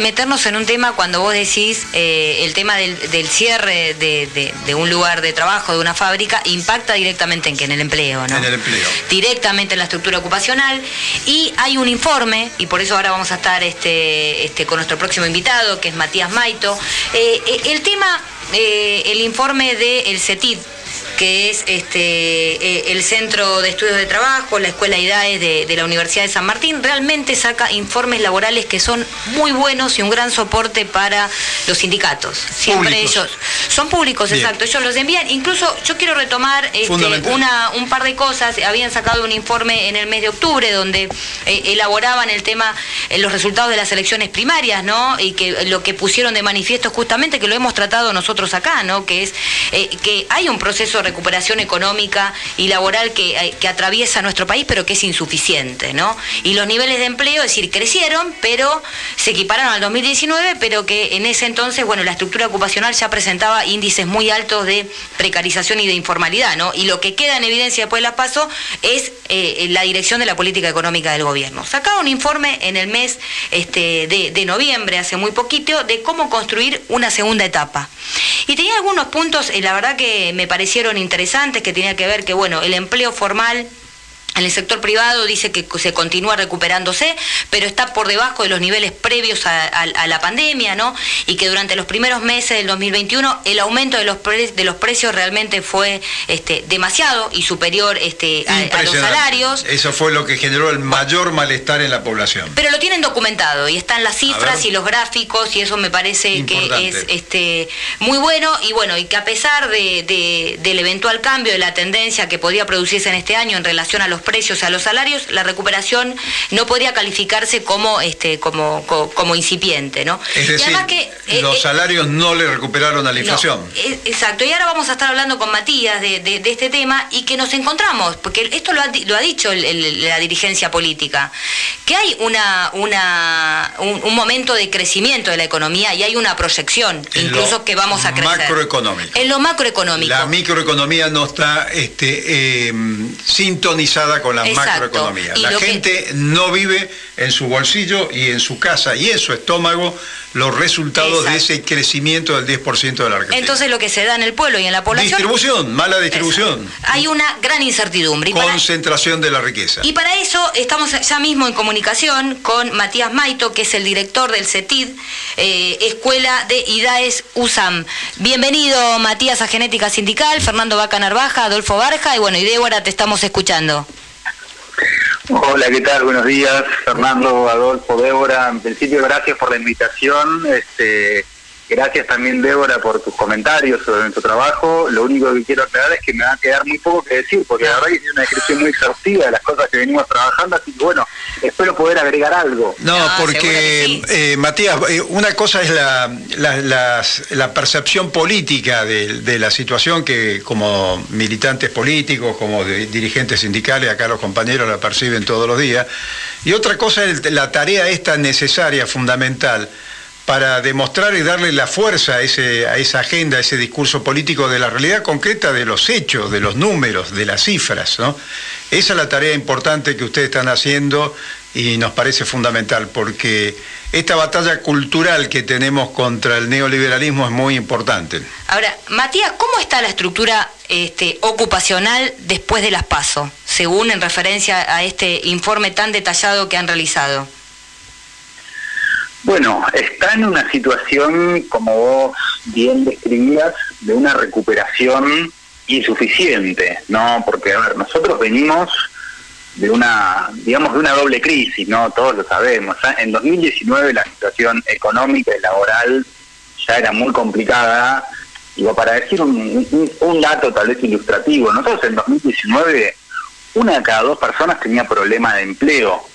meternos en un tema cuando vos decís eh, el tema del, cierre de, un lugar de trabajo, de una fábrica, impacta directamente en que en el empleo, ¿no? En el empleo. Directamente en la estructura ocupacional. Y hay un informe, y por eso ahora vamos a estar este, este, con nuestro próximo invitado, que es Matías Maito. Eh, eh, el tema, el informe del CETID, que es este, eh, el Centro de Estudios de Trabajo, la Escuela IDAE de, de, la Universidad de San Martín, realmente saca informes laborales que son muy buenos y un gran soporte para los sindicatos. Siempre ellos son públicos, exacto, ellos los envían. Incluso yo quiero retomar este, una, un par de cosas. Habían sacado un informe en el mes de octubre donde eh, elaboraban el tema, eh, los resultados de las elecciones primarias, ¿no? Y que lo que pusieron de manifiesto justamente que lo hemos tratado nosotros acá, ¿no? Que es que hay un proceso recuperación económica y laboral eh, que, atraviesa nuestro país, pero que es insuficiente, ¿no? Y los niveles de empleo, es decir, crecieron, pero se equipararon al 2019, pero que en ese entonces, bueno, la estructura ocupacional ya presentaba índices muy altos de precarización y de informalidad, ¿no? Y lo que queda en evidencia después de las paso es eh, la dirección de la política económica del gobierno. Sacaba un informe en el mes este, de, noviembre, hace muy poquito, de cómo construir una segunda etapa. Y tenía algunos puntos, eh, la verdad que me parecieron interesantes, que tenía que ver que, bueno, el empleo formal en el sector privado dice que se continúa recuperándose, pero está por debajo de los niveles previos a, la pandemia, ¿no? Y que durante los primeros meses del 2021 el aumento de los, de los precios realmente fue este, demasiado y superior este, a, los salarios. Eso fue lo que generó el mayor malestar en la población. Pero lo tienen documentado y están las cifras y los gráficos y eso me parece que es este, muy bueno y bueno, y que a pesar de, del eventual cambio de la tendencia que podía producirse en este año en relación a los precios, a los salarios, la recuperación no podría calificarse como, este, como, como, incipiente, ¿no? Es decir, que, eh, los eh, salarios no le recuperaron a la inflación. Eh, exacto, y ahora vamos a estar hablando con Matías de, este tema y que nos encontramos, porque esto lo ha, lo ha dicho la dirigencia política, que hay una, una, un, momento de crecimiento de la economía y hay una proyección, incluso que vamos a crecer. Macroeconómico. En lo macroeconómico. La microeconomía no está este, sintonizada con la macroeconomía. la gente no vive en su bolsillo y en su casa y en su estómago los resultados de ese crecimiento del 10% de la Argentina. Entonces lo que se da en el pueblo y en la población... Distribución, mala distribución. Hay una gran incertidumbre. Concentración de la riqueza. Y para eso estamos ya mismo en comunicación con Matías Maito, que es el director del CETID, eh, Escuela de IDAES USAM. Bienvenido Matías a Genética Sindical, Fernando Vaca Narvaja, Adolfo Barja y bueno, y Débora te estamos escuchando. Hola, ¿qué tal? Buenos días, Fernando, Adolfo, Débora. En principio, gracias por la invitación. Este, Gracias también, Débora, por tus comentarios sobre nuestro trabajo. Lo único que quiero aclarar es que me va a quedar muy poco que decir, porque la verdad que es una descripción muy exhaustiva de las cosas que venimos trabajando, así que bueno, espero poder agregar algo. No, porque, eh, Matías, eh, una cosa es la, la, percepción política de, la situación que como militantes políticos, como dirigentes sindicales, acá los compañeros la perciben todos los días, y otra cosa es la tarea esta necesaria, fundamental, para demostrar y darle la fuerza a, esa agenda, a ese discurso político de la realidad concreta de los hechos, de los números, de las cifras. ¿no? Esa es la tarea importante que ustedes están haciendo y nos parece fundamental porque esta batalla cultural que tenemos contra el neoliberalismo es muy importante. Ahora, Matías, ¿cómo está la estructura este, ocupacional después de las PASO, según en referencia a este informe tan detallado que han realizado? Bueno, está en una situación, como vos bien describías, de una recuperación insuficiente, ¿no? Porque, a ver, nosotros venimos de una, digamos, de una doble crisis, ¿no? Todos lo sabemos. En 2019 la situación económica y laboral ya era muy complicada. Digo, para decir un, un dato tal vez ilustrativo, nosotros en 2019 una de cada dos personas tenía problema de empleo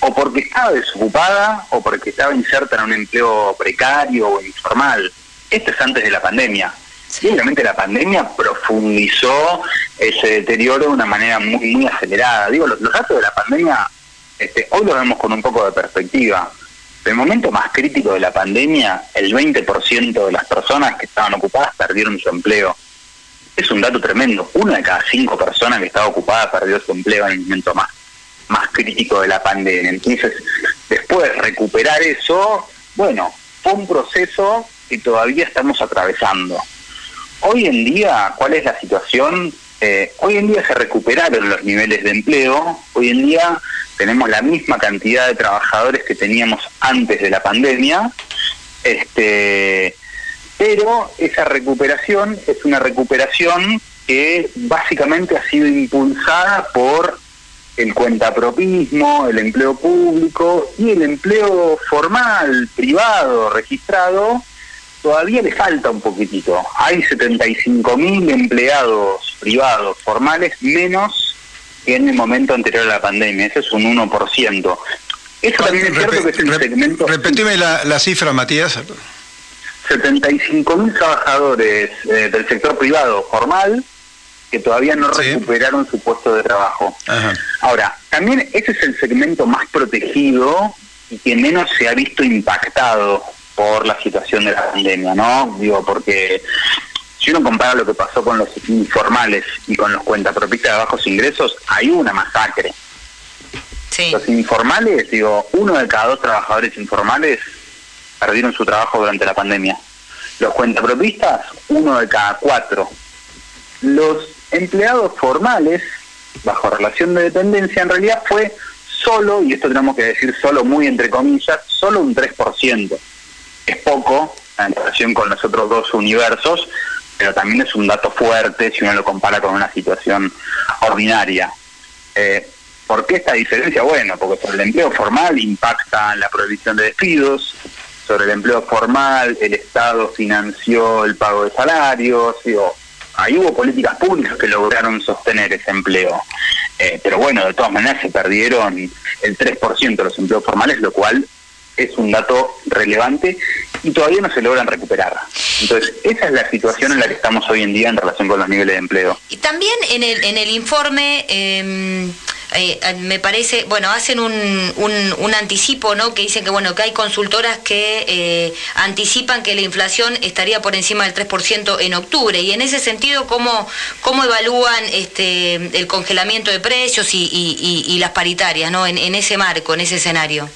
o porque estaba desocupada o porque estaba inserta en un empleo precario o informal. Esto es antes de la pandemia. Simplemente la pandemia profundizó ese deterioro de una manera muy, muy acelerada. Digo, los, datos de la pandemia este, hoy los vemos con un poco de perspectiva. En el momento más crítico de la pandemia, el 20% de las personas que estaban ocupadas perdieron su empleo. Es un dato tremendo. Una de cada cinco personas que estaba ocupada perdió su empleo en el momento más más crítico de la pandemia. Entonces, después recuperar eso bueno, fue un proceso que todavía estamos atravesando. Hoy en día, ¿cuál es la situación? Eh, hoy en día se recuperaron los niveles de empleo, hoy en día tenemos la misma cantidad de trabajadores que teníamos antes de la pandemia, este, pero esa recuperación es una recuperación que básicamente ha sido impulsada por el cuentapropismo, el empleo público y el empleo formal, privado, registrado, todavía le falta un poquitito. Hay 75.000 empleados privados formales menos que en el momento anterior a la pandemia. Ese es un 1%. Eso también es cierto que es el segmento... Repetime la, cifra, Matías. 75.000 trabajadores eh, del sector privado formal que todavía no recuperaron su puesto de trabajo. Ahora, también ese es el segmento más protegido y que menos se ha visto impactado por la situación de la pandemia, ¿no? Digo, porque si uno compara lo que pasó con los informales y con los cuentapropistas de bajos ingresos, hay una masacre. Los informales, digo, uno de cada dos trabajadores informales perdieron su trabajo durante la pandemia. Los cuentapropistas, uno de cada cuatro. Los empleados formales, bajo relación de dependencia, en realidad fue solo, y esto tenemos que decir solo muy entre comillas, solo un 3% es poco en relación con los otros dos universos, pero también es un dato fuerte si uno lo compara con una situación ordinaria. Eh, ¿Por qué esta diferencia? Bueno, porque sobre el empleo formal impacta la prohibición de despidos, sobre el empleo formal el Estado financió el pago de salarios, digo, ahí hubo políticas públicas que lograron sostener ese empleo. Eh, pero bueno, de todas maneras se perdieron el 3% de los empleos formales, lo cual es un dato relevante y todavía no se logran recuperar. Entonces, esa es la situación en la que estamos hoy en día en relación con los niveles de empleo. Y también en el, en el informe... Em, eh, me parece, bueno, hacen un, un, anticipo, ¿no? Que dicen que, bueno, que hay consultoras que eh, anticipan que la inflación estaría por encima del 3% en octubre. Y en ese sentido, ¿cómo, cómo evalúan este, el congelamiento de precios y, y, las paritarias, ¿no? En, en ese marco, en ese escenario.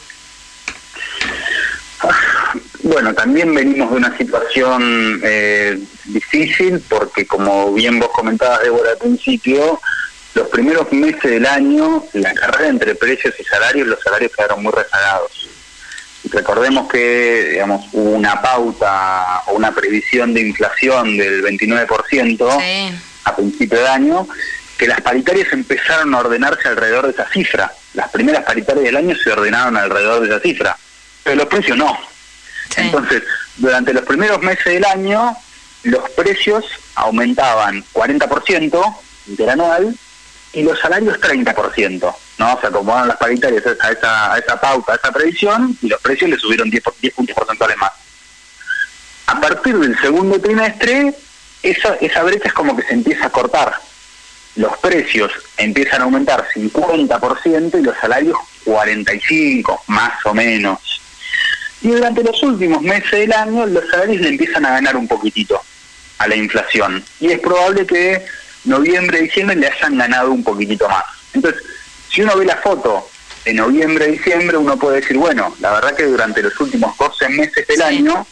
Bueno, también venimos de una situación eh, difícil porque, como bien vos comentabas, Débora, al principio, los primeros meses del año, la carrera entre precios y salarios, los salarios quedaron muy rezagados. Recordemos que digamos, hubo una pauta o una previsión de inflación del 29% a principio de año, que las paritarias empezaron a ordenarse alrededor de esa cifra. Las primeras paritarias del año se ordenaron alrededor de esa cifra, pero los precios no. Entonces, durante los primeros meses del año, los precios aumentaban 40% interanual y los salarios 30%, ¿no? Se acomodaron las paritarias a esa, a esa pauta, a esa previsión, y los precios le subieron 10, 10 puntos porcentuales más. A partir del segundo trimestre, esa, esa brecha es como que se empieza a cortar. Los precios empiezan a aumentar 50% y los salarios 45, más o menos. Y durante los últimos meses del año los salarios le empiezan a ganar un poquitito a la inflación. Y es probable que noviembre diciembre le hayan ganado un poquitito más. Entonces, si uno ve la foto de noviembre diciembre, uno puede decir, bueno, la verdad que durante los últimos 12 meses del año,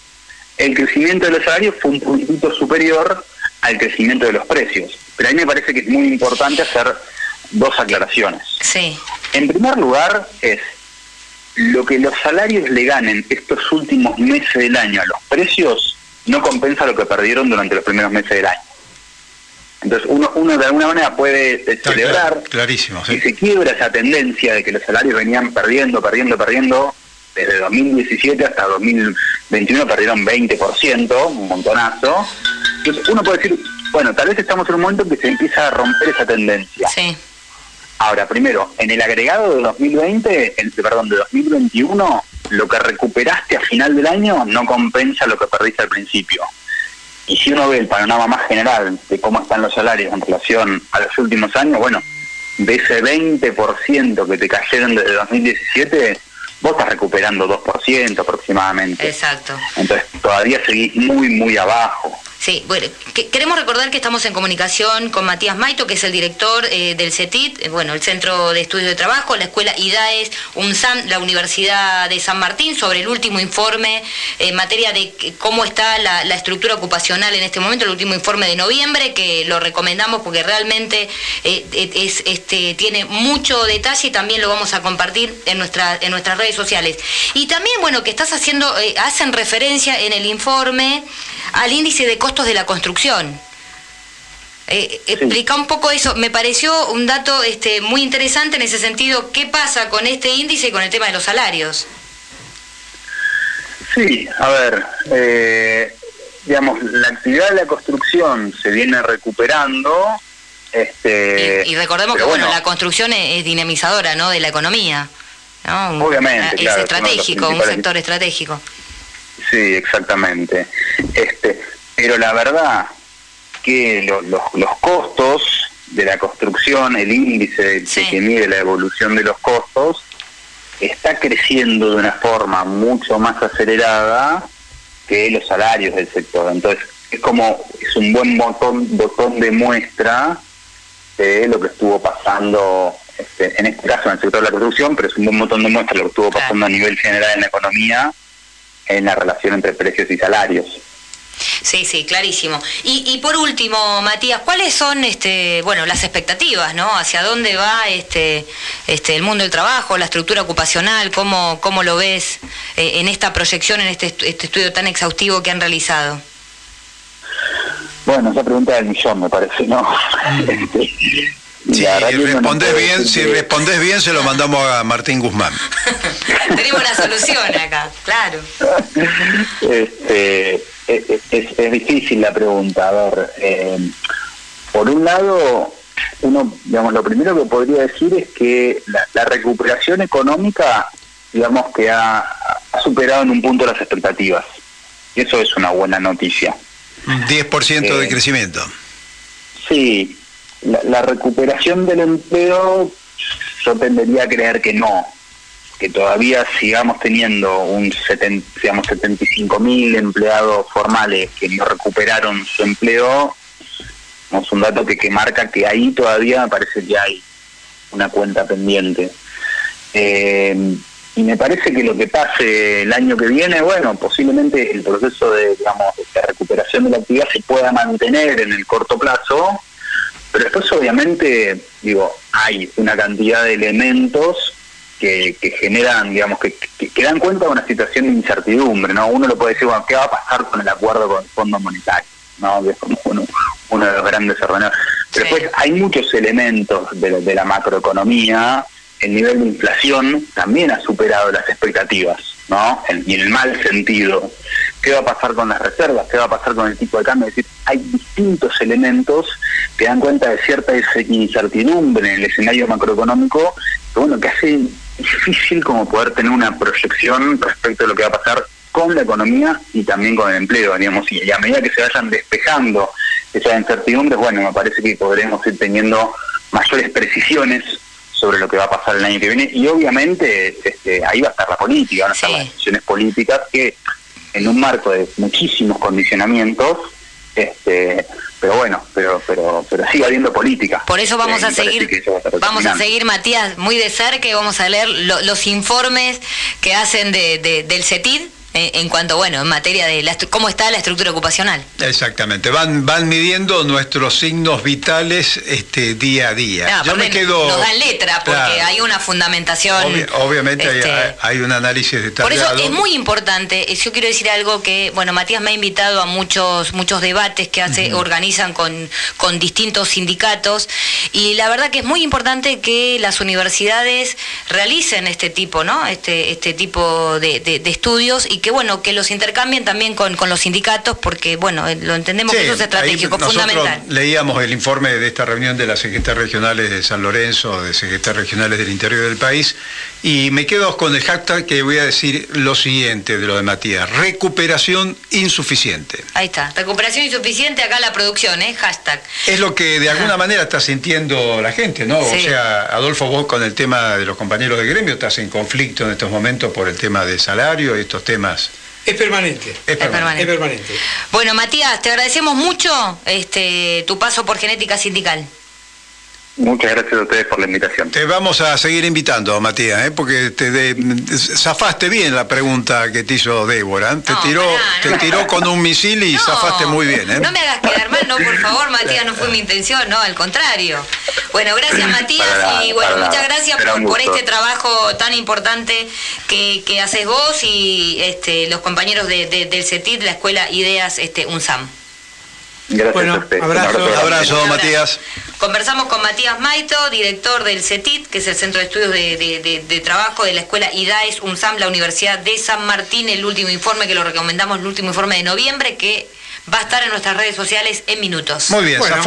el crecimiento de los salarios fue un poquitito superior al crecimiento de los precios. Pero a mí me parece que es muy importante hacer dos aclaraciones. Sí. En primer lugar, es lo que los salarios le ganen estos últimos meses del año a los precios no compensa lo que perdieron durante los primeros meses del año. Entonces uno, uno de alguna manera puede celebrar clarísimo, y se quiebra esa tendencia de que los salarios venían perdiendo, perdiendo, perdiendo, desde 2017 hasta 2021 perdieron 20%, un montonazo. Entonces uno puede decir, bueno, tal vez estamos en un momento en que se empieza a romper esa tendencia. Sí. Ahora, primero, en el agregado de 2020, el, perdón, de 2021, lo que recuperaste a final del año no compensa lo que perdiste al principio. Y si uno ve el panorama más general de cómo están los salarios en relación a los últimos años, bueno, de ese 20% que te cayeron desde 2017, vos estás recuperando 2% aproximadamente. Exacto. Entonces todavía seguís muy, muy abajo. Sí, bueno, queremos recordar que estamos en comunicación con Matías Maito, que es el director eh, del CETIT, eh, bueno, el Centro de Estudios de Trabajo, la Escuela IDAES, UNSAM, la Universidad de San Martín, sobre el último informe en materia de cómo está la, estructura ocupacional en este momento, el último informe de noviembre, que lo recomendamos porque realmente eh, es, este, tiene mucho detalle y también lo vamos a compartir en, nuestra, en nuestras redes sociales. Y también, bueno, que estás haciendo, hacen referencia en el informe al índice de costos de la construcción. Eh, explica un poco eso. Me pareció un dato este, muy interesante en ese sentido. ¿Qué pasa con este índice y con el tema de los salarios? Sí, a ver, eh, digamos, la actividad de la construcción se viene recuperando. Este, y, recordemos que bueno, la construcción es, dinamizadora ¿no? de la economía. ¿no? Obviamente. Es estratégico, un sector estratégico. Sí, exactamente. Este, pero la verdad que los, costos de la construcción, el índice que mide la evolución de los costos, está creciendo de una forma mucho más acelerada que los salarios del sector. Entonces, es como, es un buen botón, botón de muestra de lo que estuvo pasando, este, en este caso en el sector de la construcción, pero es un buen botón de muestra de lo que estuvo pasando a nivel general en la economía en la relación entre precios y salarios. Sí, sí, clarísimo. Y, por último, Matías, ¿cuáles son este, bueno, las expectativas, ¿no? ¿Hacia dónde va este, este, el mundo del trabajo, la estructura ocupacional? ¿Cómo, cómo lo ves eh, en esta proyección, en este, este estudio tan exhaustivo que han realizado? Bueno, esa pregunta del millón, me parece, ¿no? Este, si respondes bien, si respondes bien se lo mandamos a Martín Guzmán. Tenemos la solución acá, claro. Este, es, difícil la pregunta. A ver, eh, por un lado, uno, digamos, lo primero que podría decir es que la, recuperación económica, digamos, que ha, superado en un punto las expectativas. Y eso es una buena noticia. 10% de eh, crecimiento. Sí, la, recuperación del empleo, yo tendería a creer que no, que todavía sigamos teniendo un 70, digamos, 75 mil empleados formales que no recuperaron su empleo, es un dato que, que marca que ahí todavía parece que hay una cuenta pendiente. Eh, y me parece que lo que pase el año que viene, bueno, posiblemente el proceso de, digamos, de recuperación de la actividad se pueda mantener en el corto plazo, pero después obviamente, digo, hay una cantidad de elementos que, generan, digamos, que, que, dan cuenta de una situación de incertidumbre, ¿no? Uno lo puede decir, bueno, ¿qué va a pasar con el acuerdo con el Fondo Monetario? ¿no? Que es como uno, de los grandes ordenadores. Pero después hay muchos elementos de, de la macroeconomía, el nivel de inflación también ha superado las expectativas, ¿no? y en el mal sentido qué va a pasar con las reservas, qué va a pasar con el tipo de cambio. Es decir, hay distintos elementos que dan cuenta de cierta incertidumbre en el escenario macroeconómico, que bueno, que hace difícil como poder tener una proyección respecto a lo que va a pasar con la economía y también con el empleo, digamos, y a medida que se vayan despejando esas incertidumbres, bueno, me parece que podremos ir teniendo mayores precisiones sobre lo que va a pasar el año que viene y obviamente este, ahí va a estar la política, van a estar las decisiones políticas que en un marco de muchísimos condicionamientos, este, pero bueno, pero pero pero sigue habiendo política. Por eso vamos a seguir, vamos a seguir Matías muy de cerca y vamos a leer los informes que hacen de, del CETID en cuanto, bueno, en materia de cómo está la estructura ocupacional. Exactamente, van, van midiendo nuestros signos vitales este, día a día. Yo me quedo... Nos dan letra porque hay una fundamentación. obviamente este, hay, un análisis detallado. Por eso es muy importante, eh, yo quiero decir algo que, bueno, Matías me ha invitado a muchos, muchos debates que hace, organizan con, con distintos sindicatos y la verdad que es muy importante que las universidades realicen este tipo, ¿no? Este, este tipo de, de estudios y que bueno, que los intercambien también con, los sindicatos, porque bueno, eh, lo entendemos que eso es estratégico, fundamental. Leíamos el informe de esta reunión de las secretarias regionales de San Lorenzo, de secretarias regionales del interior del país, y me quedo con el hashtag que voy a decir lo siguiente de lo de Matías, recuperación insuficiente. Ahí está, recuperación insuficiente, acá la producción, ¿eh? Hashtag. Es lo que de alguna manera está sintiendo la gente, ¿no? O sea, Adolfo, vos con el tema de los compañeros de gremio estás en conflicto en estos momentos por el tema de salario y estos temas Es permanente. Es permanente. Es permanente. Bueno, Matías, te agradecemos mucho este, tu paso por Genética Sindical. Muchas gracias a ustedes por la invitación. Te vamos a seguir invitando, Matías, ¿eh? porque te de- zafaste bien la pregunta que te hizo Débora. ¿eh? Te, No, tiró, pará, te no. tiró con un misil y No, zafaste muy bien. ¿eh? No me hagas quedar mal, no, por favor, Matías, no fue mi intención, no, al contrario. Bueno, gracias, Matías, Para y bueno, para muchas gracias por, este trabajo tan importante que, que haces vos y este, los compañeros de- de- del CETID, la Escuela Ideas este, UNSAM. Gracias Bueno, a abrazo. Abrazo, Un Matías. Conversamos con Matías Maito, director del CETIT, que es el Centro de Estudios de, de- de- de Trabajo de la Escuela IDAES UNSAM, la Universidad de San Martín, el último informe que lo recomendamos, el último informe de noviembre, que va a estar en nuestras redes sociales en minutos. Muy bien, Bueno.